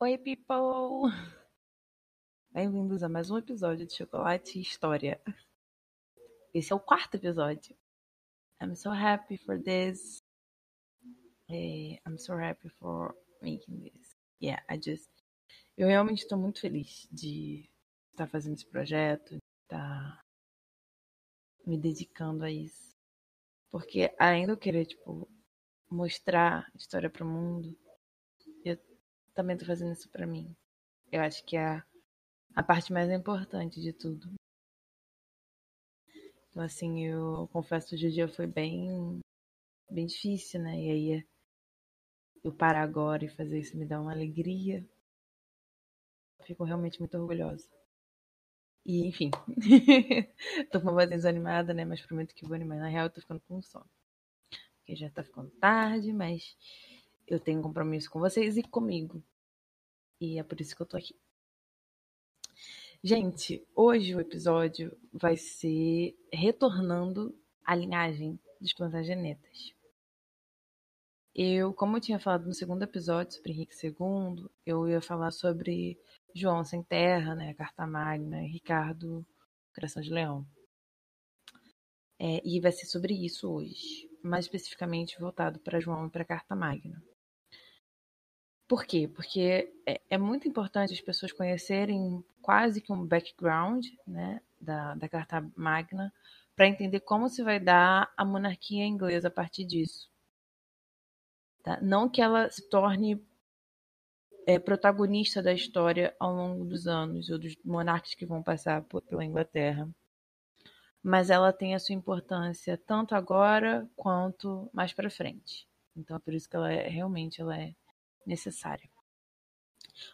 Oi, people! Bem-vindos a mais um episódio de Chocolate e História. Esse é o quarto episódio. I'm so happy for this. Eh, I'm so happy for making this. Yeah, I just. Eu realmente estou muito feliz de estar fazendo esse projeto, de estar me dedicando a isso. Porque de eu querer, tipo, mostrar a história para o mundo, também tô fazendo isso pra mim. Eu acho que é a, parte mais importante de tudo. Então, assim, eu confesso que o dia foi bem, bem difícil, né? E aí, eu parar agora e fazer isso me dá uma alegria. Fico realmente muito orgulhosa. E, enfim, tô com uma voz desanimada, né? Mas prometo que vou animar. Na real, eu tô ficando com sono. Porque já tá ficando tarde, mas eu tenho um compromisso com vocês e comigo. E é por isso que eu tô aqui. Gente, hoje o episódio vai ser retornando à linhagem dos Plantagenetas. Eu, como eu tinha falado no segundo episódio sobre Henrique II, eu ia falar sobre João Sem Terra, né, Carta Magna, Ricardo Coração de Leão. É, e vai ser sobre isso hoje, mais especificamente voltado para João e para Carta Magna. Por quê? Porque é, é, muito importante as pessoas conhecerem quase que um background né, da, da Carta Magna para entender como se vai dar a monarquia inglesa a partir disso. Tá? Não que ela se torne é, protagonista da história ao longo dos anos, ou dos monarcas que vão passar por, pela Inglaterra. Mas ela tem a sua importância tanto agora quanto mais para frente. Então é por isso que ela é realmente ela é necessária.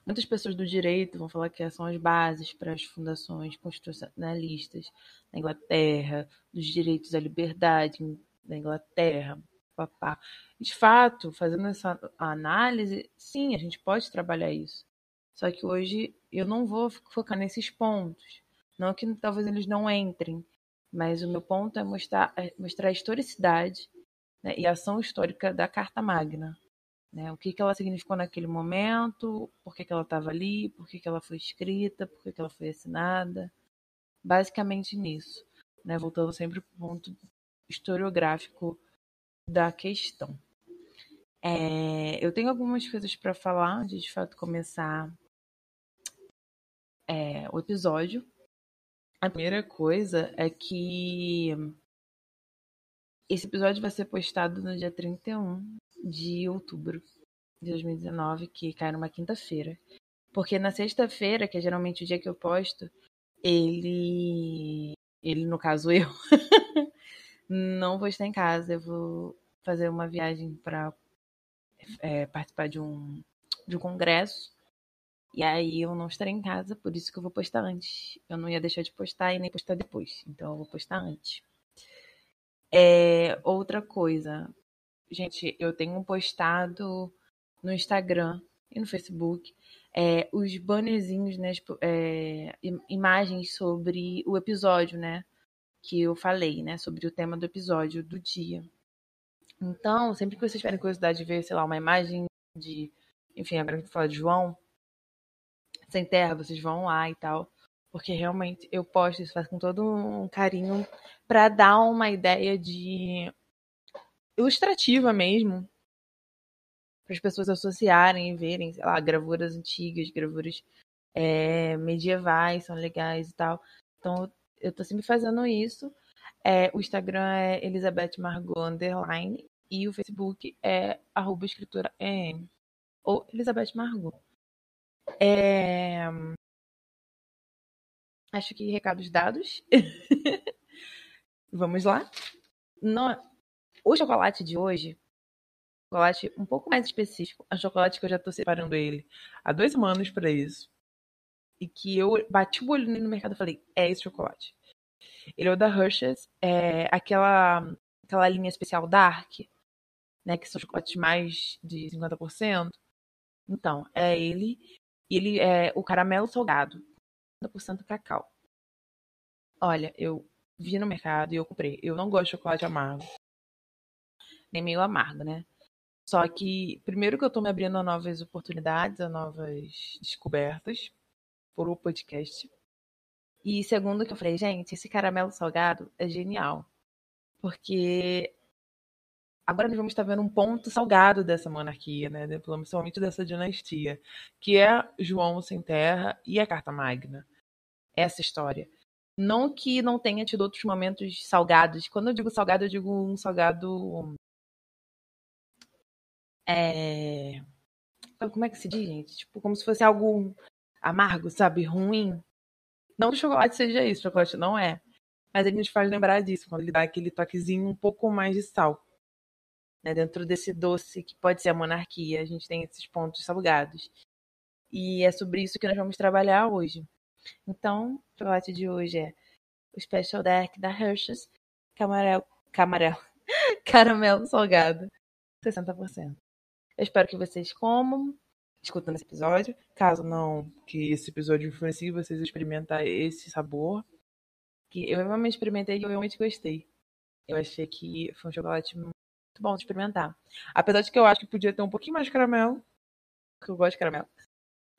Muitas pessoas do direito vão falar que são as bases para as fundações constitucionalistas na Inglaterra, dos direitos à liberdade da Inglaterra, papá. De fato, fazendo essa análise, sim, a gente pode trabalhar isso. Só que hoje eu não vou focar nesses pontos. Não que talvez eles não entrem, mas o meu ponto é mostrar, é mostrar a historicidade né, e a ação histórica da Carta Magna. Né? O que, que ela significou naquele momento, por que, que ela estava ali, por que, que ela foi escrita, por que, que ela foi assinada. Basicamente nisso. Né? Voltando sempre para o ponto historiográfico da questão. É, eu tenho algumas coisas para falar antes de, fato começar é, o episódio. A primeira coisa é que esse episódio vai ser postado no dia 31 de outubro de 2019, que cai numa quinta-feira. Porque na sexta-feira, que é geralmente o dia que eu posto, ele. Ele, no caso eu, não vou estar em casa. Eu vou fazer uma viagem para é, participar de um, de um congresso. E aí eu não estarei em casa, por isso que eu vou postar antes. Eu não ia deixar de postar e nem postar depois. Então eu vou postar antes. É, outra coisa, gente, eu tenho postado no Instagram e no Facebook é, os bannerzinhos, né, tipo, é, imagens sobre o episódio, né, que eu falei, né, sobre o tema do episódio do dia. Então, sempre que vocês tiverem curiosidade de ver, sei lá, uma imagem de, enfim, agora que eu falo de João, sem terra, vocês vão lá e tal, porque realmente eu posto isso com todo um carinho para dar uma ideia de ilustrativa mesmo, para as pessoas associarem e verem, sei lá, gravuras antigas, gravuras é, medievais, são legais e tal. Então, eu tô sempre fazendo isso. É, o Instagram é Elizabeth Margot Underline e o Facebook é arroba escritura EM, ou Elizabeth Margot. É... Acho que recados dados. Vamos lá. No... O chocolate de hoje, chocolate um pouco mais específico, é um chocolate que eu já estou separando ele há dois anos para isso. E que eu bati o olho no mercado e falei, é esse chocolate. Ele é o da Hershey's, é aquela, aquela linha especial Dark, né, que são chocolates mais de 50%. Então, é ele. Ele é o caramelo salgado, 50% cacau. Olha, eu vi no mercado e eu comprei. Eu não gosto de chocolate amargo nem meio amargo, né? Só que, primeiro que eu tô me abrindo a novas oportunidades, a novas descobertas por o podcast. E segundo que eu falei, gente, esse caramelo salgado é genial. Porque agora nós vamos estar vendo um ponto salgado dessa monarquia, né? Principalmente dessa dinastia, que é João sem terra e a Carta Magna. Essa história. Não que não tenha tido outros momentos salgados. Quando eu digo salgado, eu digo um salgado. É... Como é que se diz, gente? Tipo, como se fosse algo amargo, sabe? Ruim. Não que o chocolate seja isso, o chocolate não é. Mas ele nos faz lembrar disso, quando ele dá aquele toquezinho um pouco mais de sal. Né? Dentro desse doce que pode ser a monarquia, a gente tem esses pontos salgados. E é sobre isso que nós vamos trabalhar hoje. Então, o chocolate de hoje é o Special Deck da Hershey's Camarel, camarel, Caramelo Salgado, 60%. Eu espero que vocês comam escutando esse episódio. Caso não que esse episódio influencie vocês a experimentar esse sabor. Que eu realmente experimentei e eu realmente gostei. Eu achei que foi um chocolate muito bom de experimentar. Apesar de que eu acho que podia ter um pouquinho mais de caramelo. Porque eu gosto de caramelo.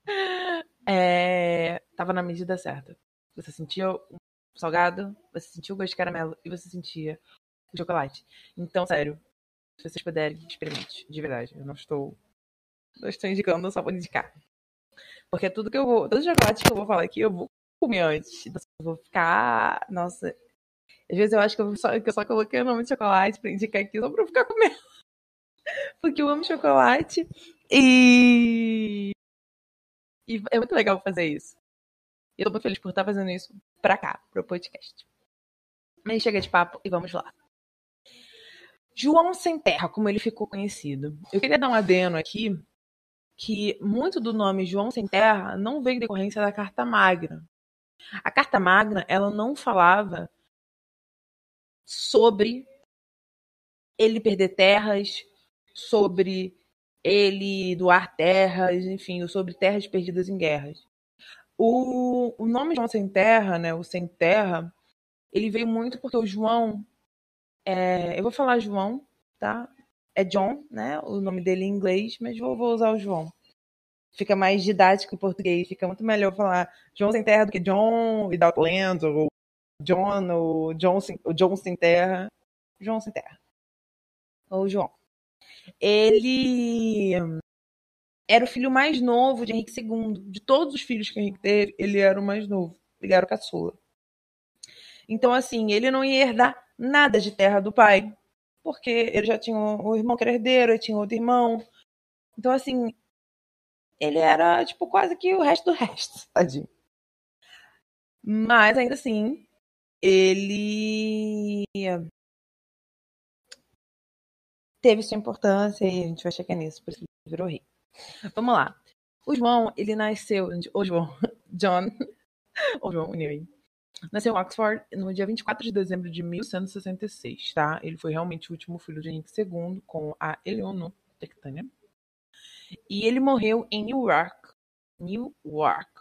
É, tava na medida certa. Você sentia o salgado, você sentia o gosto de caramelo e você sentia o chocolate. Então, sério, se vocês puderem, experimente. De verdade. Eu não estou eu estou indicando, só vou indicar. Porque tudo que eu vou. Todos os chocolates que eu vou falar aqui, eu vou comer antes. Então, eu vou ficar. Nossa. Às vezes eu acho que eu só, que eu só coloquei o nome de chocolate pra indicar aqui só eu ficar comendo. Porque eu amo chocolate. E. E é muito legal fazer isso. E eu tô muito feliz por estar fazendo isso pra cá, pro podcast. Mas chega de papo e vamos lá. João Sem Terra, como ele ficou conhecido. Eu queria dar um adeno aqui que muito do nome João Sem Terra não veio decorrência da Carta Magna. A Carta Magna, ela não falava sobre ele perder terras, sobre ele doar terras, enfim, sobre terras perdidas em guerras. O, o nome João Sem Terra, né, o Sem Terra, ele veio muito porque o João, é, eu vou falar João, tá? é John, né? O nome dele em inglês, mas vou, vou usar o João. Fica mais didático em português, fica muito melhor falar João sem terra do que John without land, ou John, ou John, o John sem terra. João sem terra. Ou João. Ele era o filho mais novo de Henrique II. De todos os filhos que Henrique teve, ele era o mais novo. Ele era o caçula. Então, assim, ele não ia herdar nada de terra do pai porque ele já tinha um irmão que era herdeiro, ele tinha outro irmão. Então, assim, ele era, tipo, quase que o resto do resto, tadinho. Mas, ainda assim, ele teve sua importância e a gente vai chegar nisso, por isso ele virou rei. Vamos lá. O João, ele nasceu. O João. John. O João, anyway. Nasceu em Oxford no dia 24 de dezembro de 1166, tá? Ele foi realmente o último filho de Henrique II com a Eleonor Tectânia. E ele morreu em Newark. Newark.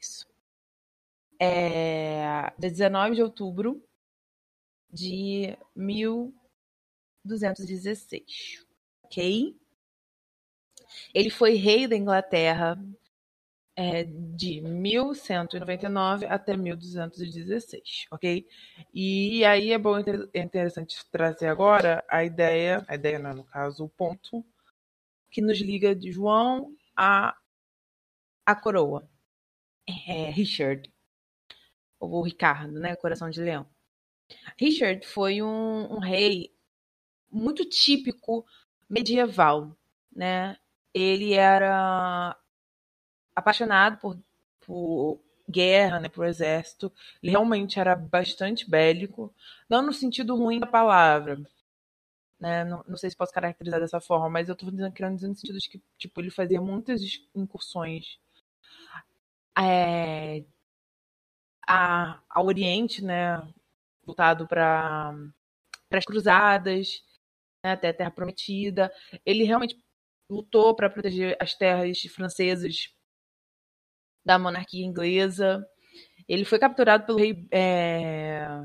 Isso. É, 19 de outubro de 1216. Ok? Ele foi rei da Inglaterra é, de 1199 até 1216, ok? E aí é bom, é interessante trazer agora a ideia, a ideia não, no caso, o ponto que nos liga de João a a coroa, é, Richard, ou Ricardo, né, Coração de Leão. Richard foi um, um rei muito típico medieval, né? Ele era apaixonado por, por guerra, né, por exército. Ele realmente era bastante bélico, não no sentido ruim da palavra. Né? Não, não sei se posso caracterizar dessa forma, mas eu estou querendo dizer no sentido de que tipo, ele fazia muitas incursões é, a, ao Oriente, né, voltado para as cruzadas, né, até a Terra Prometida. Ele realmente lutou para proteger as terras francesas da monarquia inglesa. Ele foi capturado pelo rei, é,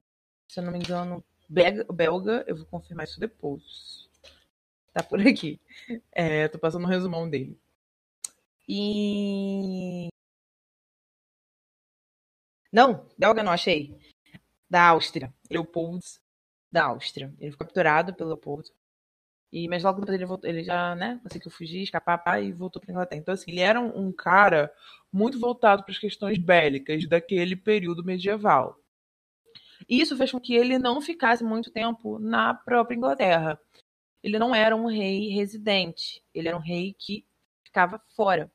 se eu não me engano, belga. Eu vou confirmar isso depois. Tá por aqui. É, tô passando um resumão dele. E. Não, belga não, achei. Da Áustria. Leopold da Áustria. Ele foi capturado pelo Leopoldo. E, mas logo depois ele, voltou, ele já né, conseguiu fugir, escapar pá, e voltou para Inglaterra. Então, assim, ele era um, um cara muito voltado para as questões bélicas daquele período medieval. Isso fez com que ele não ficasse muito tempo na própria Inglaterra. Ele não era um rei residente, ele era um rei que ficava fora.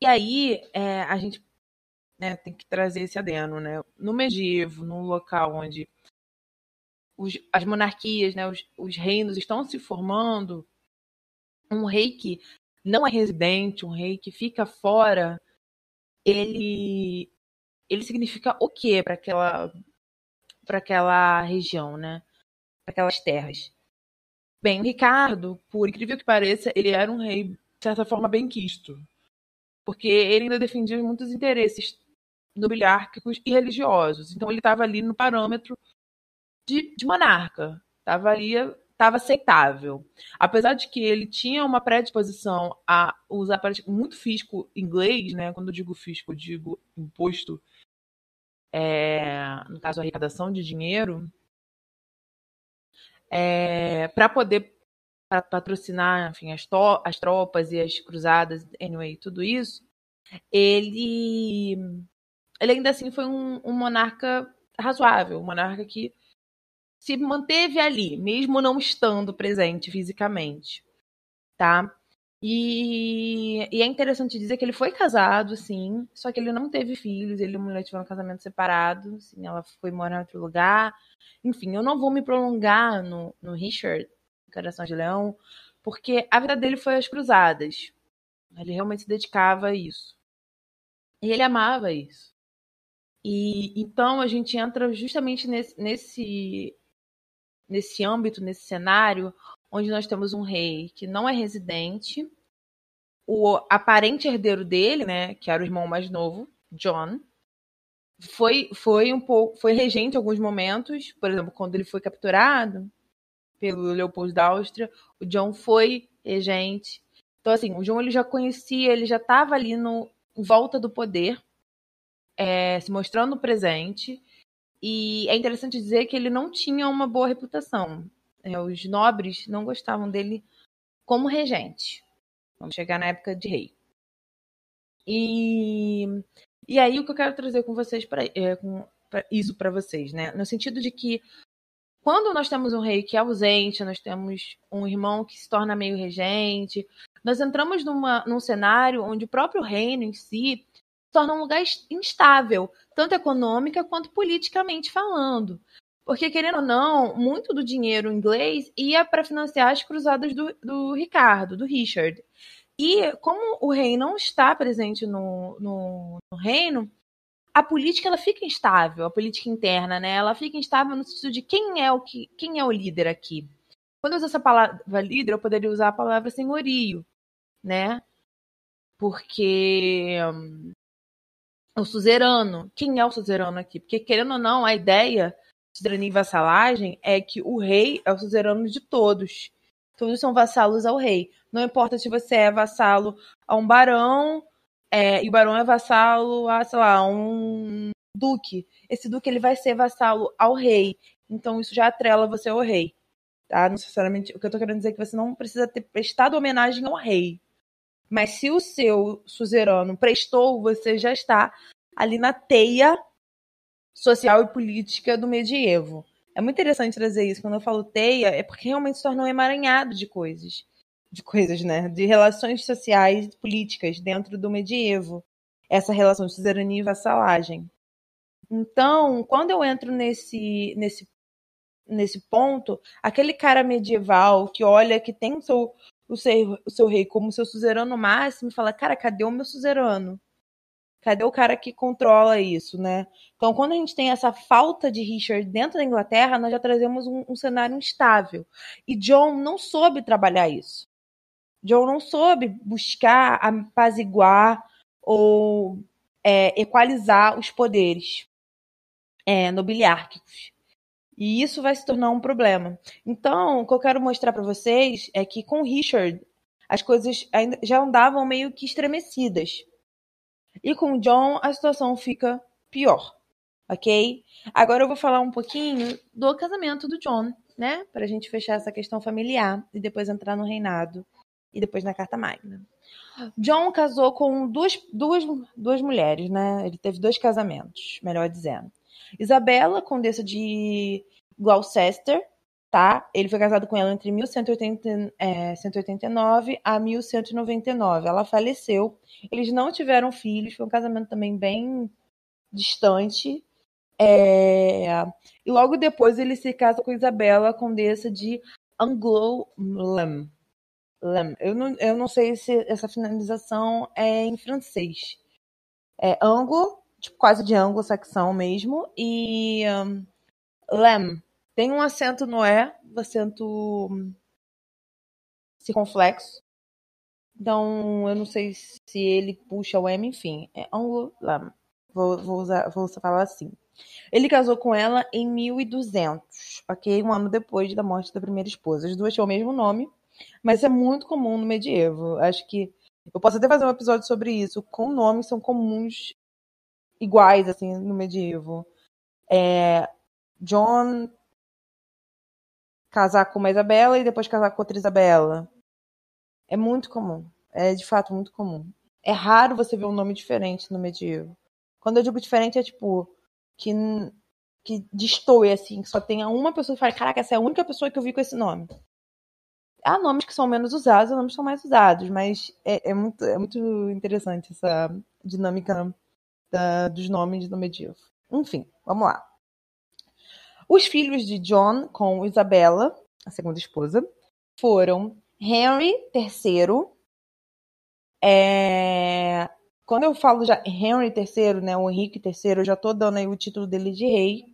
E aí é, a gente né, tem que trazer esse adeno, né? No medievo, num local onde os, as monarquias, né, os, os reinos estão se formando, um rei que não é residente, um rei que fica fora, ele ele significa o quê para aquela para aquela região, né? Para aquelas terras. Bem, o Ricardo, por incrível que pareça, ele era um rei, de certa forma, bem quisto. Porque ele ainda defendia muitos interesses nobiliárquicos e religiosos. Então ele estava ali no parâmetro de, de monarca. Estava ali, estava aceitável. Apesar de que ele tinha uma predisposição a usar muito fisco inglês, né? Quando eu digo fisco, eu digo imposto é, no caso, arrecadação de dinheiro, é, para poder patrocinar enfim, as, as, tropas e as cruzadas, anyway, tudo isso, ele, ele ainda assim foi um, um monarca razoável, um monarca que se manteve ali, mesmo não estando presente fisicamente, tá? E, e, é interessante dizer que ele foi casado, sim, só que ele não teve filhos, ele e a mulher tiveram um casamento separado, assim, ela foi morar em outro lugar. Enfim, eu não vou me prolongar no, no Richard, Coração de Leão, porque a vida dele foi às cruzadas. Ele realmente se dedicava a isso. E ele amava isso. E então a gente entra justamente nesse, nesse, nesse âmbito, nesse cenário, onde nós temos um rei que não é residente, o aparente herdeiro dele, né, que era o irmão mais novo, John, foi foi um pouco foi regente em alguns momentos, por exemplo, quando ele foi capturado pelo Leopoldo da Áustria, o John foi regente. Então assim, o John ele já conhecia, ele já estava ali no em volta do poder, é, se mostrando presente. E é interessante dizer que ele não tinha uma boa reputação. É, os nobres não gostavam dele como regente. Vamos chegar na época de rei. E, e aí o que eu quero trazer com vocês para é, isso para vocês, né? No sentido de que quando nós temos um rei que é ausente, nós temos um irmão que se torna meio regente, nós entramos numa, num cenário onde o próprio reino em si torna um lugar instável, tanto econômica quanto politicamente falando. Porque, querendo ou não, muito do dinheiro inglês ia para financiar as cruzadas do, do Ricardo, do Richard. E como o rei não está presente no, no, no, reino, a política ela fica instável, a política interna, né? Ela fica instável no sentido de quem é o que, quem é o líder aqui. Quando eu uso essa palavra líder, eu poderia usar a palavra senhorio, né? Porque um, o suzerano, quem é o suzerano aqui? Porque querendo ou não, a ideia cidadania e vassalagem é que o rei é o suzerano de todos. Todos são vassalos ao rei. Não importa se você é vassalo a um barão é, e o barão é vassalo a, sei lá, um duque. Esse duque ele vai ser vassalo ao rei. Então isso já atrela você ao rei. Tá? Não necessariamente. O que eu tô querendo dizer é que você não precisa ter prestado homenagem ao rei. Mas se o seu suzerano prestou, você já está ali na teia social e política do medievo. É muito interessante trazer isso. Quando eu falo teia, é porque realmente se torna um emaranhado de coisas. De coisas, né? De relações sociais e políticas dentro do medievo. Essa relação de suzerania e vassalagem. Então, quando eu entro nesse, nesse, nesse ponto, aquele cara medieval que olha que tem o seu, o seu, o seu rei como seu suzerano máximo e fala: Cara, cadê o meu suzerano? Cadê o cara que controla isso, né? Então, quando a gente tem essa falta de Richard dentro da Inglaterra, nós já trazemos um, um cenário instável. E John não soube trabalhar isso. John não soube buscar apaziguar ou é, equalizar os poderes é, nobiliárquicos. E isso vai se tornar um problema. Então, o que eu quero mostrar para vocês é que com Richard as coisas ainda já andavam meio que estremecidas. E com John a situação fica pior, ok? Agora eu vou falar um pouquinho do casamento do John, né? Para a gente fechar essa questão familiar e depois entrar no reinado e depois na Carta Magna. John casou com duas, duas, duas mulheres, né? Ele teve dois casamentos, melhor dizendo. Isabela, condessa de Gloucester, tá? Ele foi casado com ela entre 1189 é, a 1199. Ela faleceu. Eles não tiveram filhos, foi um casamento também bem distante. É... E logo depois ele se casa com Isabela, condessa de Angoulême. Eu não, eu não sei se essa finalização é em francês. É anglo, tipo quase de anglo-saxão mesmo, e um. Tem um acento no E, um acento circunflexo. Então, eu não sei se ele puxa o M, enfim. É anglo-lem. Vou, vou, usar, vou falar assim. Ele casou com ela em 1200, ok? Um ano depois da morte da primeira esposa. As duas tinham o mesmo nome, mas é muito comum no medievo. Acho que eu posso até fazer um episódio sobre isso. Com nomes são comuns iguais assim no medievo. É, John casar com uma Isabela e depois casar com outra Isabela. É muito comum. É de fato muito comum. É raro você ver um nome diferente no medievo. Quando eu digo diferente é tipo que que destoe assim, que só tenha uma pessoa que fala, caraca, essa é a única pessoa que eu vi com esse nome há nomes que são menos usados, há nomes que são mais usados, mas é, é muito, é muito interessante essa dinâmica da, dos nomes do medievo. Enfim, vamos lá. Os filhos de John com Isabella, a segunda esposa, foram Henry III. É... Quando eu falo já Henry III, né, o Henrique III, eu já estou dando aí o título dele de rei.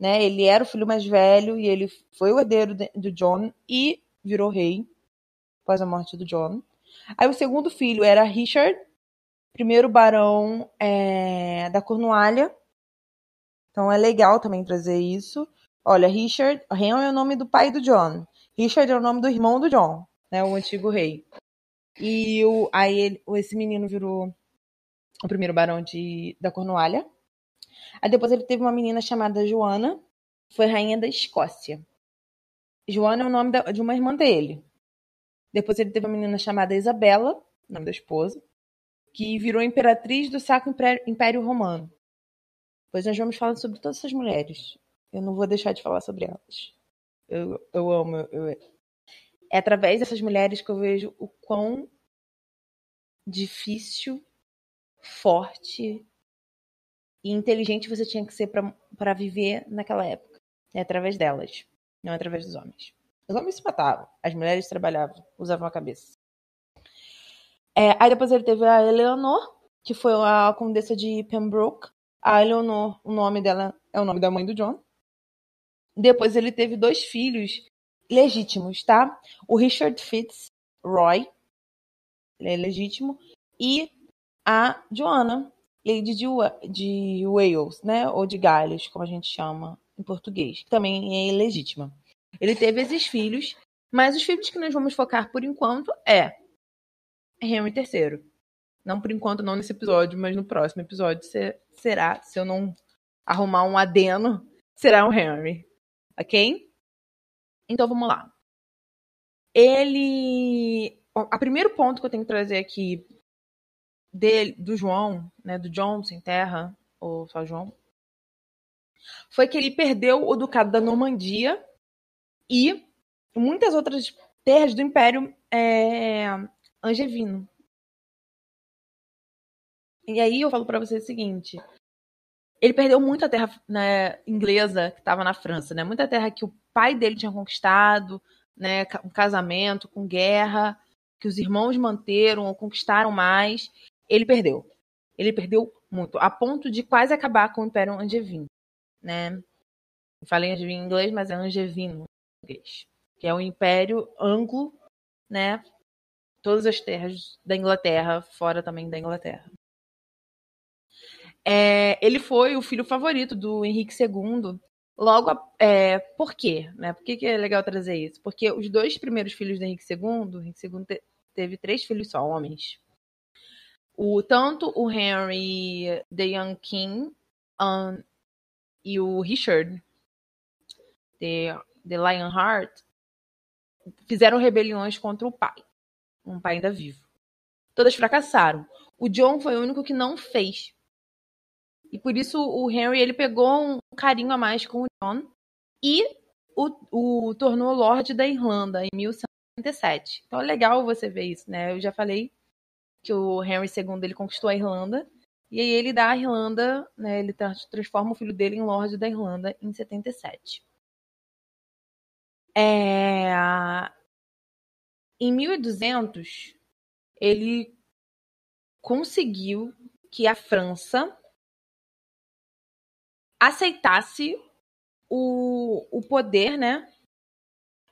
Né? Ele era o filho mais velho e ele foi o herdeiro do John e virou rei após a morte do John. Aí o segundo filho era Richard, primeiro barão é, da Cornualha. Então é legal também trazer isso. Olha, Richard, Henry é o nome do pai do John. Richard é o nome do irmão do John, né, o antigo rei. E o, aí ele, esse menino virou o primeiro barão de, da Cornualha. Aí depois ele teve uma menina chamada Joana, foi rainha da Escócia. Joana é o nome da, de uma irmã dele. Depois ele teve uma menina chamada Isabela, nome da esposa, que virou imperatriz do Sacro Império, Romano. Pois nós vamos falar sobre todas essas mulheres. Eu não vou deixar de falar sobre elas. Eu, eu amo. Eu, é através dessas mulheres que eu vejo o quão difícil, forte e inteligente você tinha que ser para viver naquela época. É através delas não através dos homens. Os homens se matavam, as mulheres trabalhavam, usavam a cabeça. É, aí depois ele teve a Eleanor, que foi a condessa de Pembroke. A Eleanor, o nome dela é o nome da mãe do John. Depois ele teve dois filhos legítimos, tá? O Richard Fitzroy, ele é legítimo, e a Joanna, Lady de, de Wales, né? Ou de Gales, como a gente chama em português, que também é ilegítima. Ele teve esses filhos, mas os filhos que nós vamos focar por enquanto é Henry III. Não por enquanto, não nesse episódio, mas no próximo episódio será, se eu não arrumar um adeno, será o Henry. Ok? Então vamos lá. Ele. O primeiro ponto que eu tenho que trazer aqui dele, do João, né, do John sem terra, ou só João, foi que ele perdeu o Ducado da Normandia e muitas outras terras do Império é, Angevino. E aí eu falo para você o seguinte: ele perdeu muita terra né, inglesa que estava na França, né? Muita terra que o pai dele tinha conquistado, né? Um casamento, com guerra, que os irmãos manteram ou conquistaram mais. Ele perdeu. Ele perdeu muito, a ponto de quase acabar com o Império Angevino né? Eu falei angevino em inglês, mas é angevino em inglês, que é o Império Anglo, né? Todas as terras da Inglaterra, fora também da Inglaterra. É, ele foi o filho favorito do Henrique II Logo, é, por quê? Né? Por que, que é legal trazer isso? Porque os dois primeiros filhos do Henrique II, Henrique II te, teve três filhos só, homens. O, tanto o Henry the Young King um, e o Richard the, the Lionheart fizeram rebeliões contra o pai, um pai ainda vivo. Todas fracassaram. O John foi o único que não fez. E por isso o Henry ele pegou um carinho a mais com o John e o, o tornou Lorde da Irlanda em 1197. Então é legal você ver isso, né? Eu já falei que o Henry II ele conquistou a Irlanda e aí ele dá a Irlanda, né? Ele transforma o filho dele em Lorde da Irlanda em 77. É... Em 1200 ele conseguiu que a França aceitasse o, o poder, né,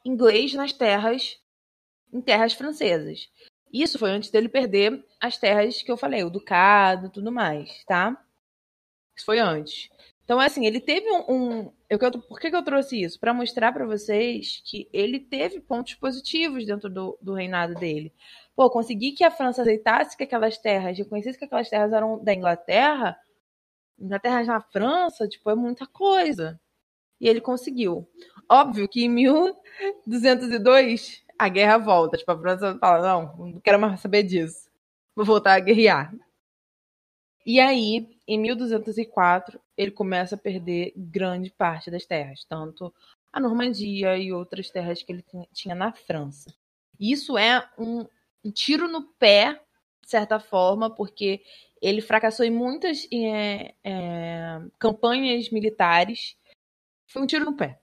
inglês nas terras, em terras francesas. Isso foi antes dele perder as terras que eu falei, o ducado, tudo mais, tá? Isso foi antes. Então, assim, ele teve um. um eu, por que, que eu trouxe isso? Para mostrar para vocês que ele teve pontos positivos dentro do, do reinado dele. Pô, conseguir que a França aceitasse que aquelas terras, reconhecesse que aquelas terras eram da Inglaterra, Inglaterra na França, tipo, é muita coisa. E ele conseguiu. Óbvio que em 1202 a guerra volta. Tipo, a França fala: não, não quero mais saber disso. Vou voltar a guerrear. E aí, em 1204, ele começa a perder grande parte das terras, tanto a Normandia e outras terras que ele tinha na França. Isso é um, tiro no pé, de certa forma, porque ele fracassou em muitas é, é, campanhas militares. Foi um tiro no pé.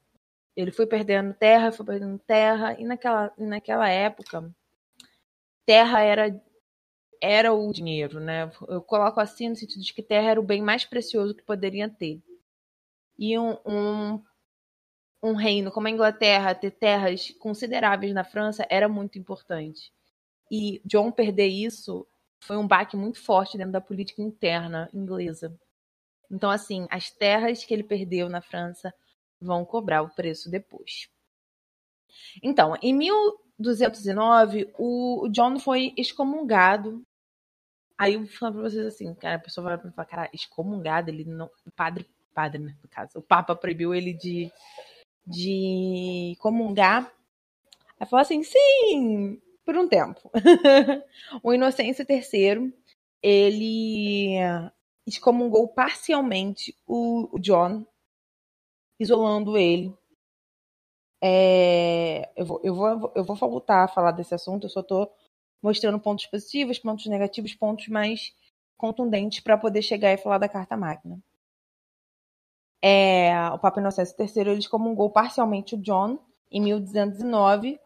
Ele foi perdendo terra, foi perdendo terra, e naquela, naquela época, terra era era o dinheiro, né? Eu coloco assim no sentido de que terra era o bem mais precioso que poderia ter. E um, um, um reino como a Inglaterra ter terras consideráveis na França era muito importante. E John perder isso foi um baque muito forte dentro da política interna inglesa. Então, assim, as terras que ele perdeu na França vão cobrar o preço depois. Então, em 1209, o John foi excomungado Aí eu vou falar pra vocês assim, cara, a pessoa vai falar, cara, excomungado, ele não. O padre, padre, né, no caso. O Papa proibiu ele de, de comungar. Aí falou assim, sim, por um tempo. o Inocêncio III, ele excomungou parcialmente o, o John, isolando ele. É, eu, vou, eu, vou, eu vou voltar a falar desse assunto, eu só tô mostrando pontos positivos, pontos negativos, pontos mais contundentes para poder chegar e falar da carta magna. É, o Papa Inocêncio III ele excomungou parcialmente o John em 1209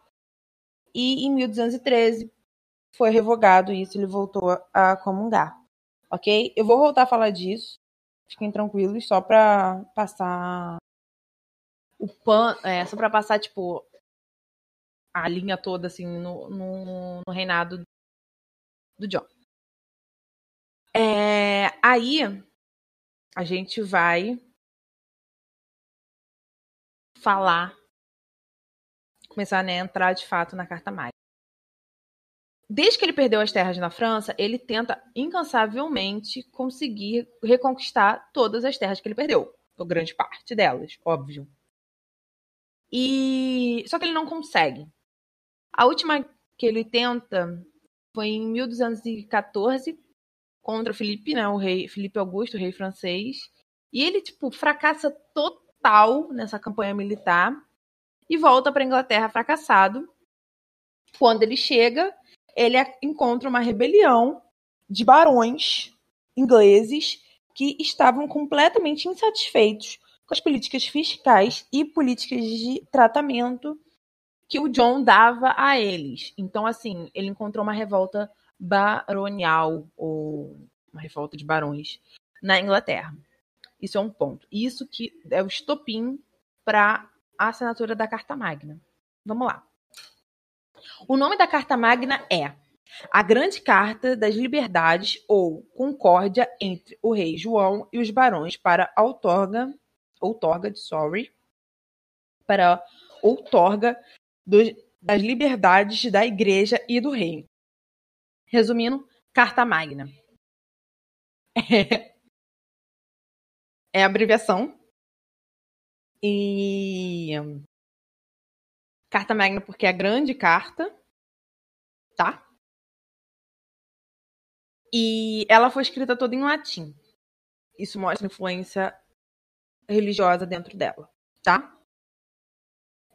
e em 1213 foi revogado isso, ele voltou a comungar. Ok? Eu vou voltar a falar disso. Fiquem tranquilos, só para passar o pan, é, só para passar tipo a linha toda assim no, no, no reinado do John. É, aí a gente vai falar, começar né, a entrar de fato na Carta Magna. Desde que ele perdeu as terras na França, ele tenta incansavelmente conseguir reconquistar todas as terras que ele perdeu, ou grande parte delas, óbvio. E só que ele não consegue. A última que ele tenta foi em 1214 contra Felipe, né, o rei Felipe Augusto, o rei francês, e ele tipo fracassa total nessa campanha militar e volta para Inglaterra fracassado. Quando ele chega, ele encontra uma rebelião de barões ingleses que estavam completamente insatisfeitos com as políticas fiscais e políticas de tratamento que o John dava a eles. Então, assim, ele encontrou uma revolta baronial, ou uma revolta de barões, na Inglaterra. Isso é um ponto. Isso que é o estopim para a assinatura da Carta Magna. Vamos lá. O nome da Carta Magna é a Grande Carta das Liberdades ou Concórdia entre o Rei João e os Barões para outorga, outorga de sorry, para outorga das liberdades da igreja e do rei. Resumindo, Carta Magna. É, é abreviação. E Carta Magna porque é a grande carta, tá? E ela foi escrita toda em latim. Isso mostra influência religiosa dentro dela, tá?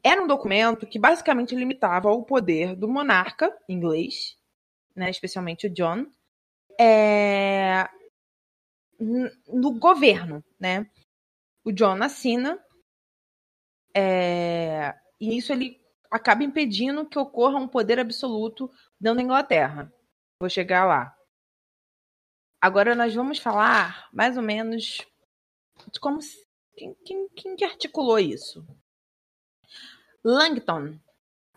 Era um documento que basicamente limitava o poder do monarca inglês, né, especialmente o John, é, no governo, né? O John assina é, e isso ele acaba impedindo que ocorra um poder absoluto dentro da Inglaterra. Vou chegar lá. Agora nós vamos falar mais ou menos de como quem, quem, quem que articulou isso. Langton,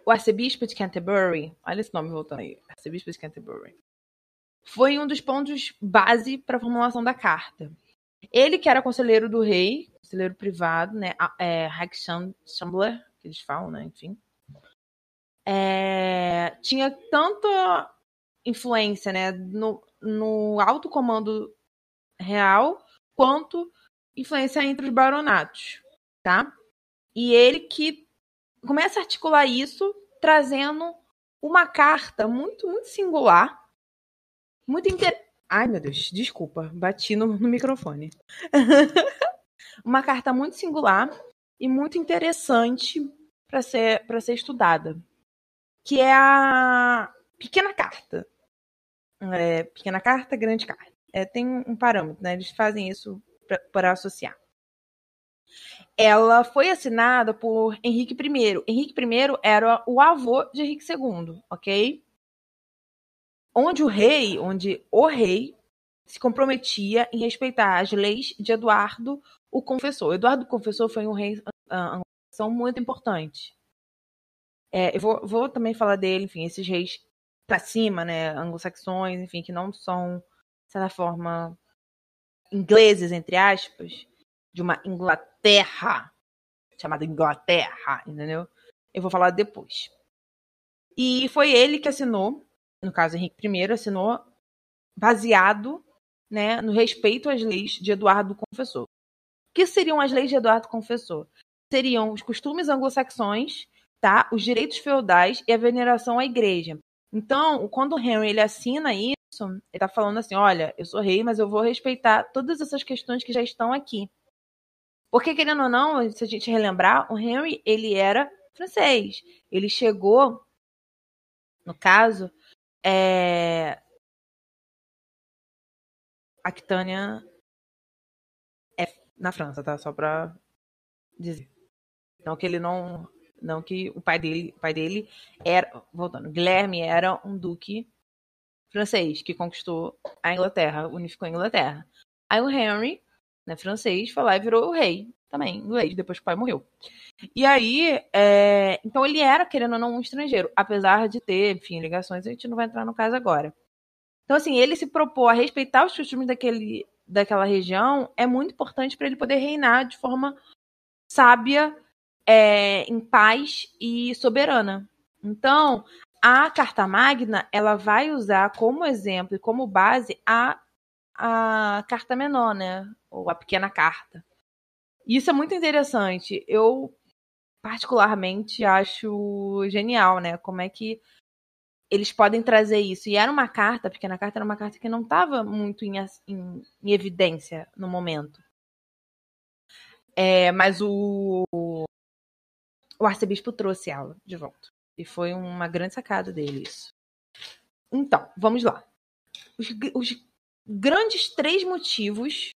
o arcebispo de Canterbury, olha esse nome voltando aí, arcebispo de Canterbury, foi um dos pontos base para a formulação da carta. Ele que era conselheiro do rei, conselheiro privado, né, é, Chambler, que eles falam, né, enfim, é, tinha tanta influência, né, no, no alto comando real, quanto influência entre os baronatos, tá? E ele que começa a articular isso trazendo uma carta muito, muito singular, muito inter... Ai, meu Deus, desculpa, bati no, no microfone. uma carta muito singular e muito interessante para ser, ser estudada, que é a pequena carta. É, pequena carta, grande carta. É, tem um parâmetro, né? Eles fazem isso para associar. Ela foi assinada por Henrique I. Henrique I era o avô de Henrique II, ok? Onde o rei, onde o rei se comprometia em respeitar as leis de Eduardo o Confessor. Eduardo o Confessor foi um rei uh, muito importante. É, eu vou, vou, também falar dele, enfim, esses reis para cima, né, anglo-saxões, enfim, que não são, de certa forma, ingleses, entre aspas, de uma Inglaterra, chamada Inglaterra, entendeu? Eu vou falar depois. E foi ele que assinou, no caso Henrique I, assinou baseado né, no respeito às leis de Eduardo Confessor. O que seriam as leis de Eduardo Confessor? Seriam os costumes anglo-saxões, tá? os direitos feudais e a veneração à igreja. Então, quando o Henry ele assina isso, ele está falando assim: olha, eu sou rei, mas eu vou respeitar todas essas questões que já estão aqui. Porque, querendo ou não, se a gente relembrar, o Henry ele era francês. Ele chegou, no caso, é... Aquitânia é na França, tá? Só pra dizer. Então que ele não não que o pai dele, o pai dele era, voltando, Guilherme era um duque francês que conquistou a Inglaterra, unificou a Inglaterra. Aí o Henry, né, francês, foi lá e virou o rei também, inglês, depois que o pai morreu. E aí, é... então ele era, querendo ou não, um estrangeiro, apesar de ter, enfim, ligações, a gente não vai entrar no caso agora. Então, assim, ele se propôs a respeitar os costumes daquele, daquela região, é muito importante para ele poder reinar de forma sábia é, em paz e soberana. Então, a Carta Magna ela vai usar como exemplo e como base a, a Carta Menor, né? Ou a Pequena Carta. Isso é muito interessante. Eu, particularmente, acho genial, né? Como é que eles podem trazer isso. E era uma carta, a Pequena Carta era uma carta que não estava muito em, em, em, evidência no momento. É, mas o, o arcebispo trouxe ela de volta. E foi uma grande sacada dele isso. Então, vamos lá. Os, os grandes três motivos,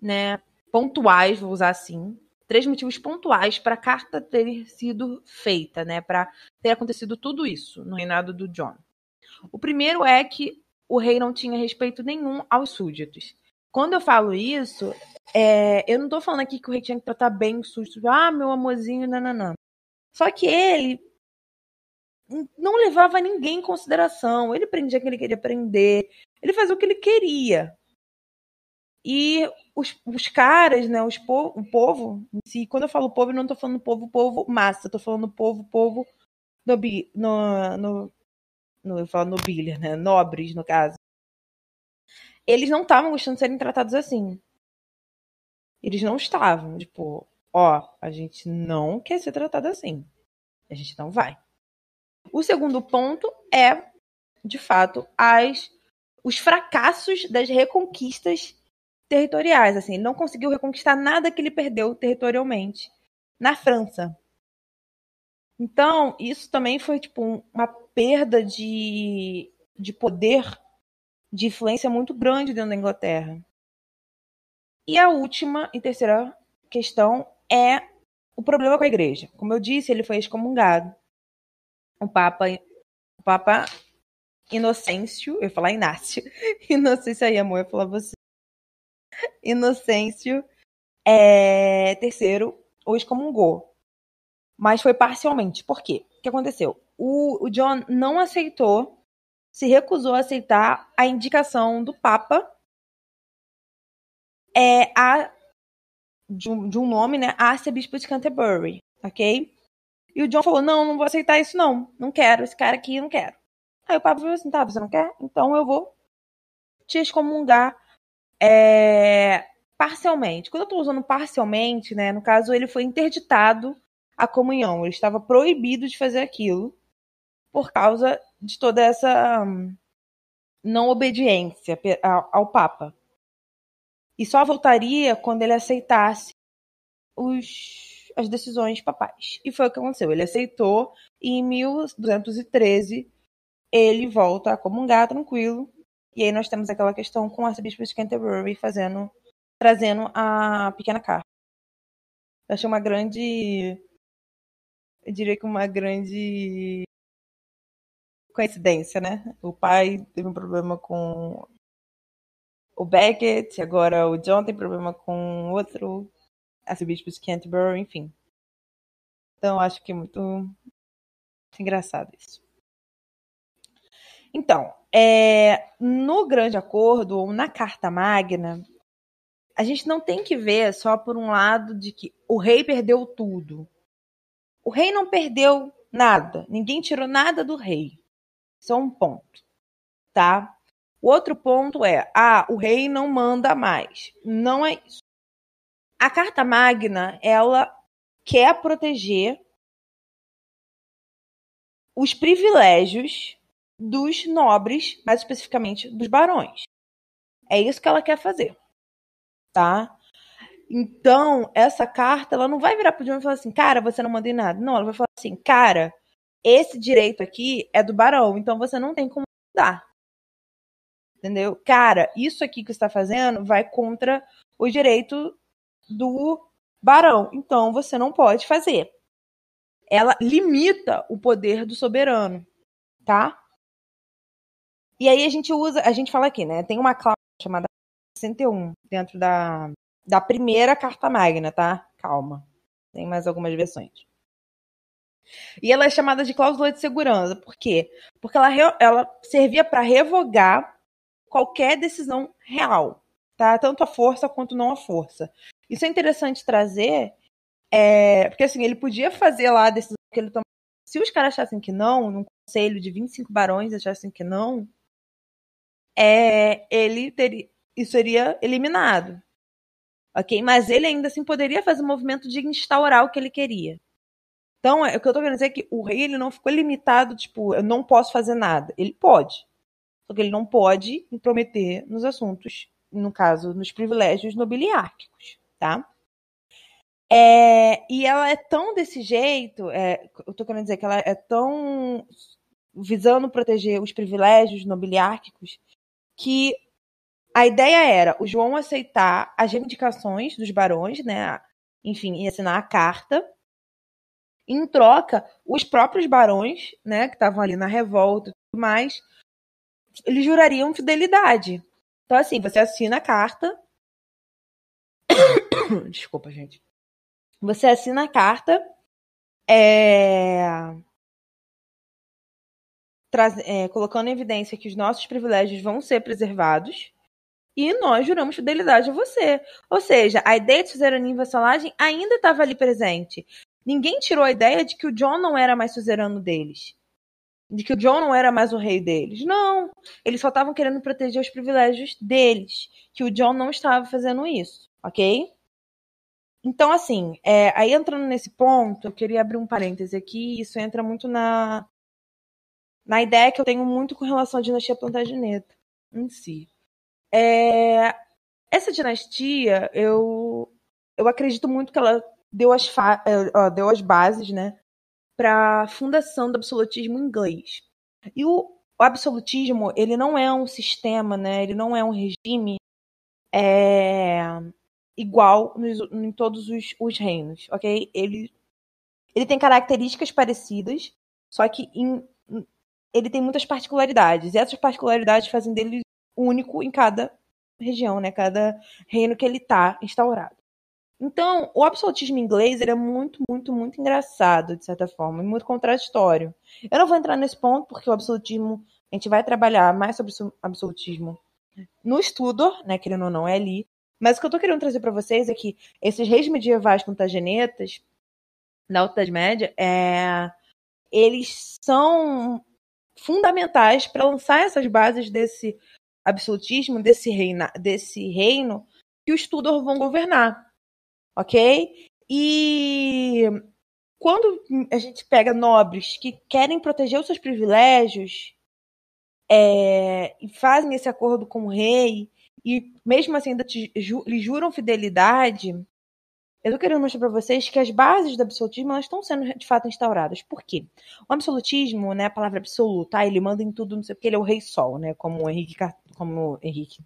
né, pontuais, vou usar assim, três motivos pontuais para a carta ter sido feita, né, para ter acontecido tudo isso no reinado do John. O primeiro é que o rei não tinha respeito nenhum aos súditos. Quando eu falo isso, é, eu não tô falando aqui que o rei tinha que tratar bem o susto. Ah, meu amorzinho, nananã. Só que ele não levava ninguém em consideração. Ele prendia quem ele queria prender. Ele fazia o que ele queria. E os, os caras, né, os po o povo, si, quando eu falo povo, eu não estou falando povo, povo massa, estou falando povo, povo no, no, no, no, eu falo nobilha, né, nobres, no caso. Eles não estavam gostando de serem tratados assim. Eles não estavam, tipo, ó, a gente não quer ser tratado assim. A gente não vai. O segundo ponto é, de fato, as os fracassos das reconquistas territoriais. Assim, ele não conseguiu reconquistar nada que ele perdeu territorialmente na França. Então, isso também foi tipo uma perda de, de poder, de influência muito grande dentro da Inglaterra. E a última e terceira questão é o problema com a igreja. Como eu disse, ele foi excomungado. O Papa, o Papa Inocêncio, eu ia falar Inácio. Inocêncio aí, amor, eu ia falar você. Inocêncio é, terceiro o excomungou. Mas foi parcialmente. Por quê? O que aconteceu? O, o John não aceitou, se recusou a aceitar a indicação do Papa é, a, de, um, de um nome, né? Arcebispo de Canterbury, ok? E o John falou: não, não vou aceitar isso, não. Não quero, esse cara aqui não quero. Aí o Papa falou assim: tá, você não quer? Então eu vou te excomungar é, parcialmente. Quando eu estou usando parcialmente, né? No caso, ele foi interditado a comunhão. Ele estava proibido de fazer aquilo por causa de toda essa hum, não obediência ao, ao Papa. E só voltaria quando ele aceitasse os, as decisões papais. E foi o que aconteceu. Ele aceitou e em 1213 ele volta a comungar tranquilo. E aí nós temos aquela questão com o arcebispo de Canterbury fazendo, trazendo a pequena carta. Eu achei uma grande, eu diria que uma grande coincidência, né? O pai teve um problema com o Beckett, agora o John tem problema com outro arcebispo de Canterbury, enfim. Então acho que é muito engraçado isso. Então, é, no Grande Acordo, ou na Carta Magna, a gente não tem que ver só por um lado de que o rei perdeu tudo. O rei não perdeu nada. Ninguém tirou nada do rei. Isso é um ponto. Tá? O outro ponto é: ah, o rei não manda mais. Não é isso. A Carta Magna, ela quer proteger os privilégios dos nobres, mais especificamente dos barões. É isso que ela quer fazer, tá? Então, essa carta, ela não vai virar pro John e falar assim, cara, você não manda em nada. Não, ela vai falar assim, cara, esse direito aqui é do barão, então você não tem como mudar. Entendeu? Cara, isso aqui que você está fazendo vai contra o direito do barão, então você não pode fazer. Ela limita o poder do soberano, tá? E aí a gente usa, a gente fala aqui, né? Tem uma cláusula chamada 61 dentro da, da primeira carta magna, tá? Calma. Tem mais algumas versões. E ela é chamada de cláusula de segurança. Por quê? Porque ela, ela servia para revogar qualquer decisão real, tá? Tanto a força quanto não a força. Isso é interessante trazer, é, porque assim, ele podia fazer lá a decisão que ele tomou. Se os caras achassem que não, num conselho de 25 barões achassem que não, é, ele teria, isso seria eliminado. Ok? Mas ele ainda assim poderia fazer o um movimento de instaurar o que ele queria. Então, é, o que eu tô querendo dizer é que o rei ele não ficou limitado, tipo, eu não posso fazer nada. Ele pode. Só que ele não pode intrometer nos assuntos, no caso, nos privilégios nobiliárquicos, tá? É, e ela é tão desse jeito, é, eu tô querendo dizer que ela é tão visando proteger os privilégios nobiliárquicos, que a ideia era o João aceitar as reivindicações dos barões, né? Enfim, e assinar a carta. Em troca, os próprios barões, né, que estavam ali na revolta e tudo mais, eles jurariam fidelidade. Então, assim, você assina a carta. Desculpa, gente. Você assina a carta. É é, colocando em evidência que os nossos privilégios vão ser preservados, e nós juramos fidelidade a você. Ou seja, a ideia de suzerania e vassalagem ainda estava ali presente. Ninguém tirou a ideia de que o John não era mais suzerano deles. De que o John não era mais o rei deles. Não. Eles só estavam querendo proteger os privilégios deles. Que o John não estava fazendo isso. Ok? Então, assim, é, aí entrando nesse ponto, eu queria abrir um parêntese aqui. Isso entra muito na, na ideia que eu tenho muito com relação à dinastia Plantageneta em si. É, essa dinastia, eu, eu acredito muito que ela deu as, é, deu as bases, né, para a fundação do absolutismo inglês. E o, o, absolutismo, ele não é um sistema, né, ele não é um regime é, igual nos, em todos os, os, reinos, ok? Ele, ele tem características parecidas, só que em, ele tem muitas particularidades. E essas particularidades fazem dele único em cada região, né? Cada reino que ele está instaurado. Então, o absolutismo inglês ele é muito, muito, muito engraçado, de certa forma, e muito contraditório. Eu não vou entrar nesse ponto, porque o absolutismo, a gente vai trabalhar mais sobre o absolutismo no estudo, né, querendo ou não, é ali. Mas o que eu estou querendo trazer para vocês é que esses reis medievais plantagenetas, da Alta Média, é, eles são fundamentais para lançar essas bases desse absolutismo, desse, reina, desse reino que os Tudor vão governar. Ok? E quando a gente pega nobres que querem proteger os seus privilégios é, e fazem esse acordo com o rei, e mesmo assim ainda te, ju, lhe juram fidelidade, eu tô querendo mostrar para vocês que as bases do absolutismo elas estão sendo de fato instauradas. Por quê? O absolutismo, né, a palavra absoluta, ah, ele manda em tudo, não sei porque ele é o rei sol, né, como o Henrique, como Henrique,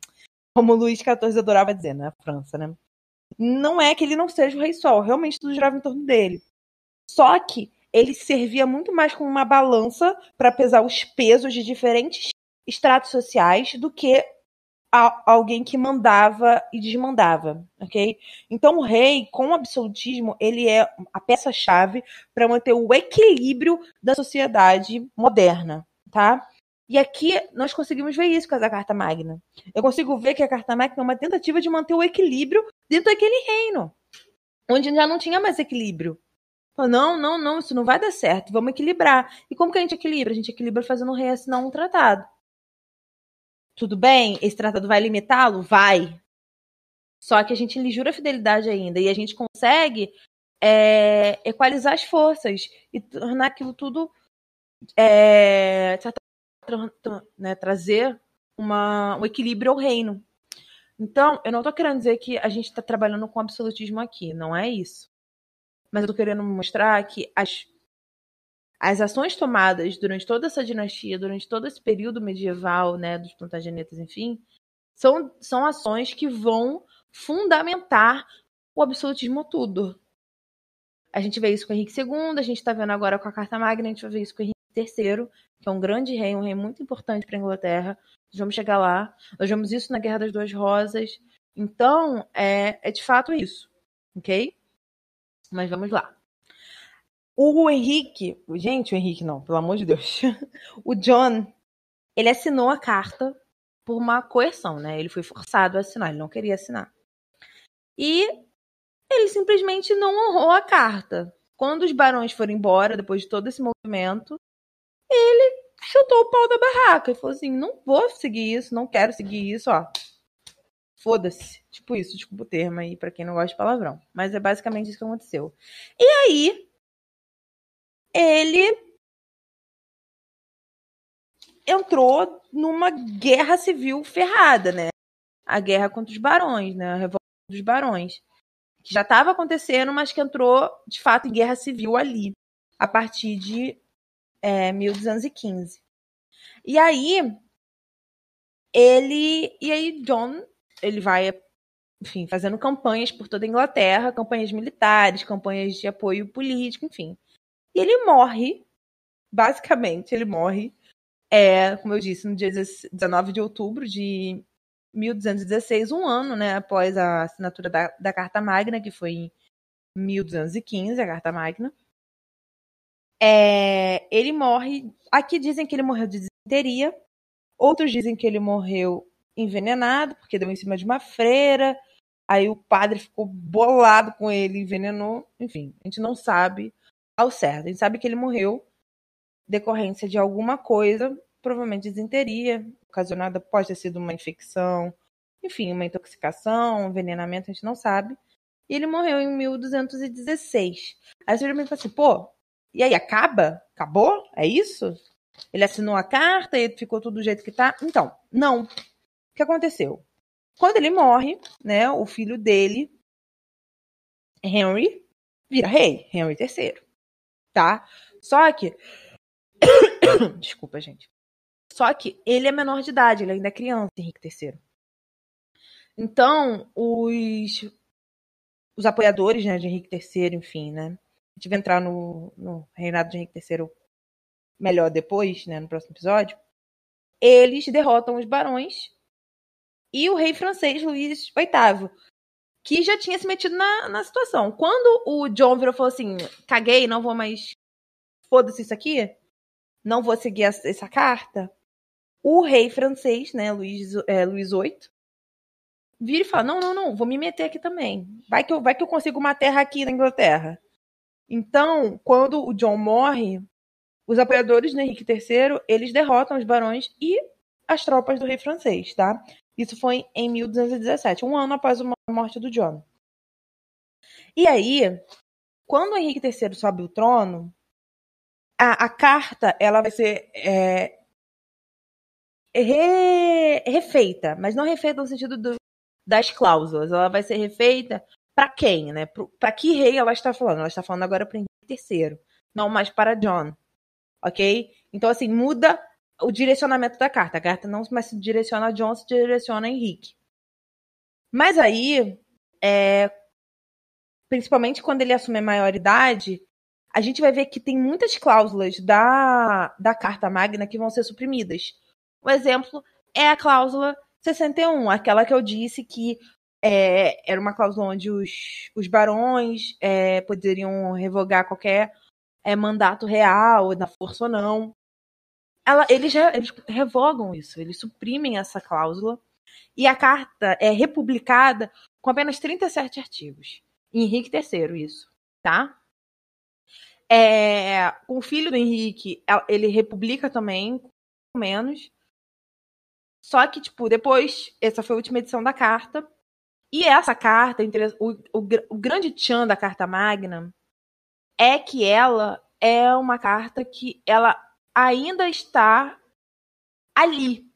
como Luís XIV adorava dizer, na né, França, né? Não é que ele não seja o rei sol, realmente tudo girava em torno dele. Só que ele servia muito mais como uma balança para pesar os pesos de diferentes estratos sociais do que alguém que mandava e desmandava, ok? Então o rei, com o absolutismo, ele é a peça-chave para manter o equilíbrio da sociedade moderna, tá? E aqui nós conseguimos ver isso com a Carta Magna. Eu consigo ver que a Carta Magna é uma tentativa de manter o equilíbrio dentro daquele reino, onde já não tinha mais equilíbrio. Não, não, não, isso não vai dar certo, vamos equilibrar. E como que a gente equilibra? A gente equilibra fazendo o rei assinar um tratado. Tudo bem? Esse tratado vai limitá-lo? Vai. Só que a gente lhe jura fidelidade ainda e a gente consegue é, equalizar as forças e tornar aquilo tudo. É, né, trazer uma, um equilíbrio ao reino. Então, eu não estou querendo dizer que a gente está trabalhando com absolutismo aqui, não é isso. Mas eu estou querendo mostrar que as as ações tomadas durante toda essa dinastia, durante todo esse período medieval, né, dos plantagenetas, enfim, são, são ações que vão fundamentar o absolutismo tudo. A gente vê isso com Henrique II, a gente está vendo agora com a Carta Magna, a gente vai ver isso com Henrique III, que é um grande rei, um rei muito importante para a Inglaterra. Nós vamos chegar lá. Nós vemos isso na Guerra das Duas Rosas. Então, é, é de fato isso, ok? Mas vamos lá. O Henrique, gente, o Henrique não, pelo amor de Deus. o John, ele assinou a carta por uma coerção, né? Ele foi forçado a assinar, ele não queria assinar. E ele simplesmente não honrou a carta. Quando os barões foram embora, depois de todo esse movimento, ele chutou o pau da barraca e falou assim: não vou seguir isso, não quero seguir isso, ó. Foda-se. Tipo isso, desculpa o termo aí pra quem não gosta de palavrão. Mas é basicamente isso que aconteceu. E aí, ele entrou numa guerra civil ferrada, né? A guerra contra os barões, né? A revolta dos barões. Que já estava acontecendo, mas que entrou, de fato, em guerra civil ali, a partir de é, 1215. E aí, ele. E aí, John, ele vai, enfim, fazendo campanhas por toda a Inglaterra, campanhas militares, campanhas de apoio político, enfim. E ele morre, basicamente, ele morre, é, como eu disse, no dia 19 de outubro de 1216, um ano né, após a assinatura da, da Carta Magna, que foi em 1215, a Carta Magna. É, ele morre. Aqui dizem que ele morreu de disenteria, outros dizem que ele morreu envenenado, porque deu em cima de uma freira. Aí o padre ficou bolado com ele, envenenou. Enfim, a gente não sabe ao certo. A gente sabe que ele morreu decorrência de alguma coisa, provavelmente desinteria, ocasionada, pode ter sido uma infecção, enfim, uma intoxicação, um envenenamento, a gente não sabe. E ele morreu em 1216. Aí você me fala assim, pô, e aí acaba? Acabou? É isso? Ele assinou a carta e ficou tudo do jeito que tá? Então, não. O que aconteceu? Quando ele morre, né, o filho dele, Henry, vira rei, Henry III, tá? Só que Desculpa, gente. Só que ele é menor de idade, ele ainda é criança, Henrique III. Então, os, os apoiadores né, de Henrique III, enfim, né? A gente vai entrar no, no reinado de Henrique III melhor depois, né, no próximo episódio. Eles derrotam os barões e o rei francês Luís VIII, que já tinha se metido na, na situação. Quando o John virou falou assim: caguei, não vou mais. Foda-se isso aqui não vou seguir essa carta, o rei francês, né, Luís, é, Luís VIII, vira e fala: não, não, não, vou me meter aqui também. Vai que eu, vai que eu consigo uma terra aqui na Inglaterra. Então, quando o John morre, os apoiadores do Henrique III, eles derrotam os barões e as tropas do rei francês, tá? Isso foi em 1217, um ano após a morte do John. E aí, quando Henrique III sobe o trono, a, a carta ela vai ser é, re, refeita, mas não refeita no sentido do, das cláusulas. Ela vai ser refeita para quem, né? Para que rei ela está falando? Ela está falando agora para Henrique III, não mais para John, ok? Então assim muda o direcionamento da carta. A carta não mais se direciona a John, se direciona a Henrique. Mas aí, é, principalmente quando ele assume a maioridade, a gente vai ver que tem muitas cláusulas da, da Carta Magna que vão ser suprimidas. Um exemplo é a cláusula 61, aquela que eu disse que é, era uma cláusula onde os, os barões é, poderiam revogar qualquer é, mandato real, da força ou não. Ela, eles, eles revogam isso, eles suprimem essa cláusula. E a carta é republicada com apenas 37 artigos. Henrique III, isso, tá? É, o filho do Henrique, ele republica também, menos. Só que, tipo, depois, essa foi a última edição da carta. E essa carta, o, o, o grande tchan da Carta Magna é que ela é uma carta que ela ainda está ali,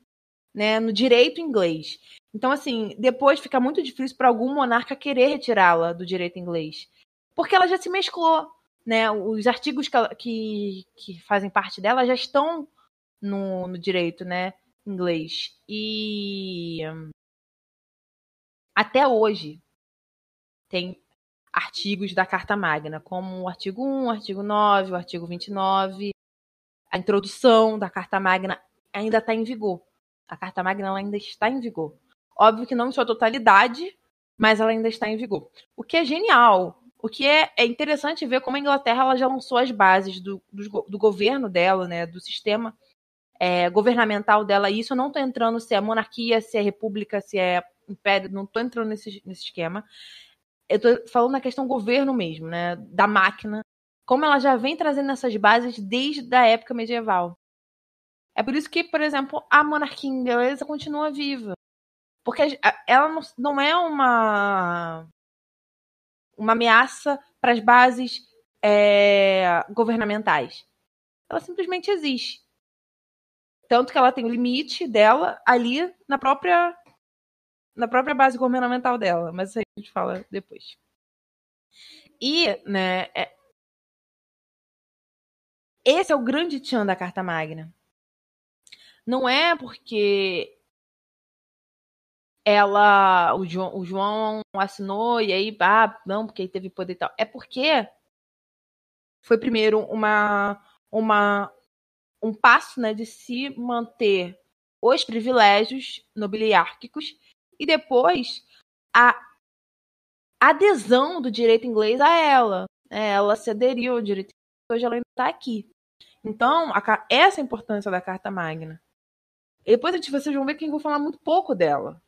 né, no direito inglês. Então, assim, depois fica muito difícil para algum monarca querer retirá-la do direito inglês, porque ela já se mesclou né, os artigos que, que, que fazem parte dela já estão no, no direito né, inglês. E até hoje tem artigos da Carta Magna, como o artigo 1, o artigo 9, o artigo 29. A introdução da Carta Magna ainda está em vigor. A Carta Magna ainda está em vigor. Óbvio que não em sua totalidade, mas ela ainda está em vigor. O que é genial, o que é, é interessante ver como a Inglaterra ela já lançou as bases do, do, do governo dela, né, do sistema é, governamental dela. E isso eu não estou entrando se é monarquia, se é república, se é império, não estou entrando nesse, nesse esquema. Eu estou falando na questão governo mesmo, né, da máquina, como ela já vem trazendo essas bases desde a época medieval. É por isso que, por exemplo, a monarquia inglesa continua viva. Porque ela não, é uma uma ameaça para as bases é, governamentais. Ela simplesmente existe. Tanto que ela tem o limite dela ali na própria na própria base governamental dela, mas isso aí a gente fala depois. E, né, é... esse é o grande tchan da Carta Magna. Não é porque ela, o João, o João assinou e aí, ah, não, porque ele teve poder e tal. É porque foi primeiro uma, uma, um passo, né, de se manter os privilégios nobiliárquicos e depois a adesão do direito inglês a ela. É, ela se aderiu ao direito inglês, hoje ela ainda está aqui. Então, a, essa é a importância da Carta Magna. E depois vocês vão ver que eu vou falar muito pouco dela.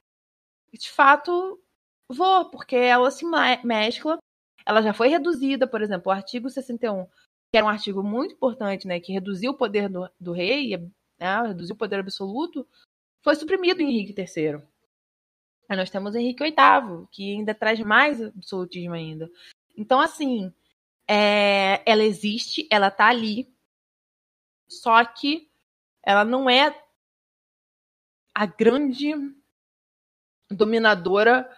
E de fato, vou, porque ela se mescla. Ela já foi reduzida, por exemplo, o artigo 61, que era um artigo muito importante, né, que reduziu o poder do, do rei, né, reduziu o poder absoluto, foi suprimido em Henrique III. Aí nós temos Henrique VIII, que ainda traz mais absolutismo ainda. Então, assim, é, ela existe, ela tá ali, só que ela não é a grande dominadora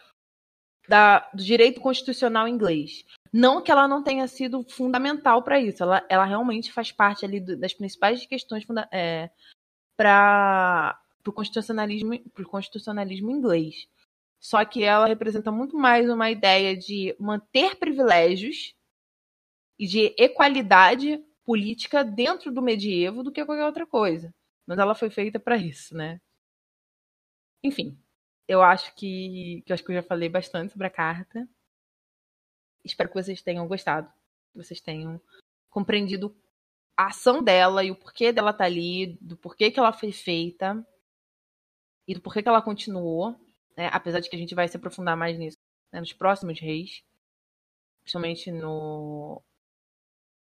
da, do direito constitucional inglês. Não que ela não tenha sido fundamental para isso, ela, ela realmente faz parte ali do, das principais questões é, para o constitucionalismo, constitucionalismo inglês. Só que ela representa muito mais uma ideia de manter privilégios e de equalidade política dentro do medievo do que qualquer outra coisa. Mas ela foi feita para isso, né? Enfim, eu acho que, que eu acho que eu já falei bastante sobre a carta. Espero que vocês tenham gostado, que vocês tenham compreendido a ação dela e o porquê dela tá ali, do porquê que ela foi feita e do porquê que ela continuou né? apesar de que a gente vai se aprofundar mais nisso né? nos próximos reis, principalmente no,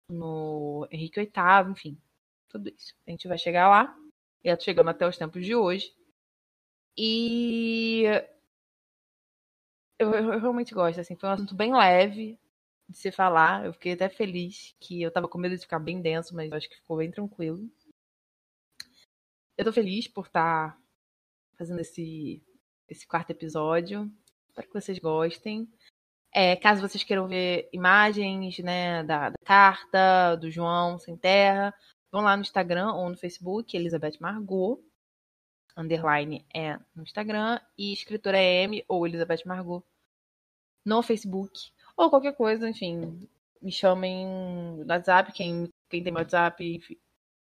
no Henrique VIII, enfim, tudo isso. A gente vai chegar lá, e chegando até os tempos de hoje. E eu, eu, realmente gosto, assim, foi um assunto bem leve de se falar. Eu fiquei até feliz que eu tava com medo de ficar bem denso, mas acho que ficou bem tranquilo. Eu tô feliz por estar tá fazendo esse esse quarto episódio. Espero que vocês gostem. É, caso vocês queiram ver imagens né, da, da, carta, do João Sem Terra, vão lá no Instagram ou no Facebook, Elizabeth Margot. Underline é no Instagram. E escritora é M ou Elizabeth Margot no Facebook. Ou qualquer coisa, enfim. Me chamem no WhatsApp, quem, quem tem WhatsApp, enfim,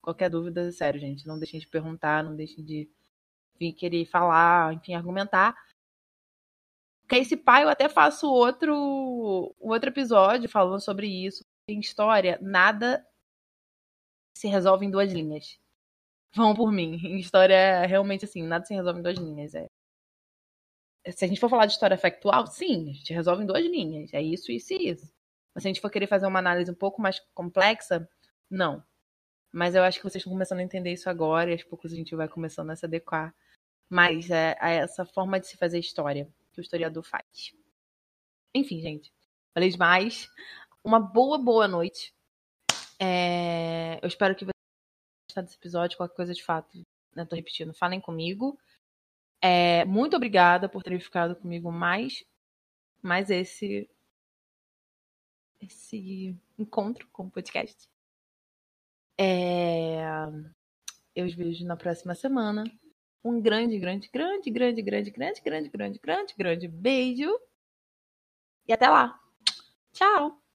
qualquer dúvida, sério, gente. Não deixem de perguntar, não deixem de querer falar, enfim, argumentar. Porque esse pai eu até faço outro, outro episódio falando sobre isso. Em história, nada se resolve em duas linhas. Vão por mim. Em história, realmente assim, nada se resolve em duas linhas. É. Se a gente for falar de história factual, sim, a gente resolve em duas linhas. É isso, isso e isso. Mas se a gente for querer fazer uma análise um pouco mais complexa, não. Mas eu acho que vocês estão começando a entender isso agora e aos poucos a gente vai começando a se adequar mais a, a essa forma de se fazer história que o historiador faz. Enfim, gente. Falei demais. Uma boa, boa noite. É... Eu espero que gostado desse episódio. Qualquer coisa de fato, né? Tô repetindo, falem comigo. É... Muito obrigada por terem ficado comigo mais, mais esse esse encontro com o podcast. É... Eu os vejo na próxima semana. Um grande, grande, grande, grande, grande, grande, grande, grande, grande, grande beijo. E até lá. Tchau.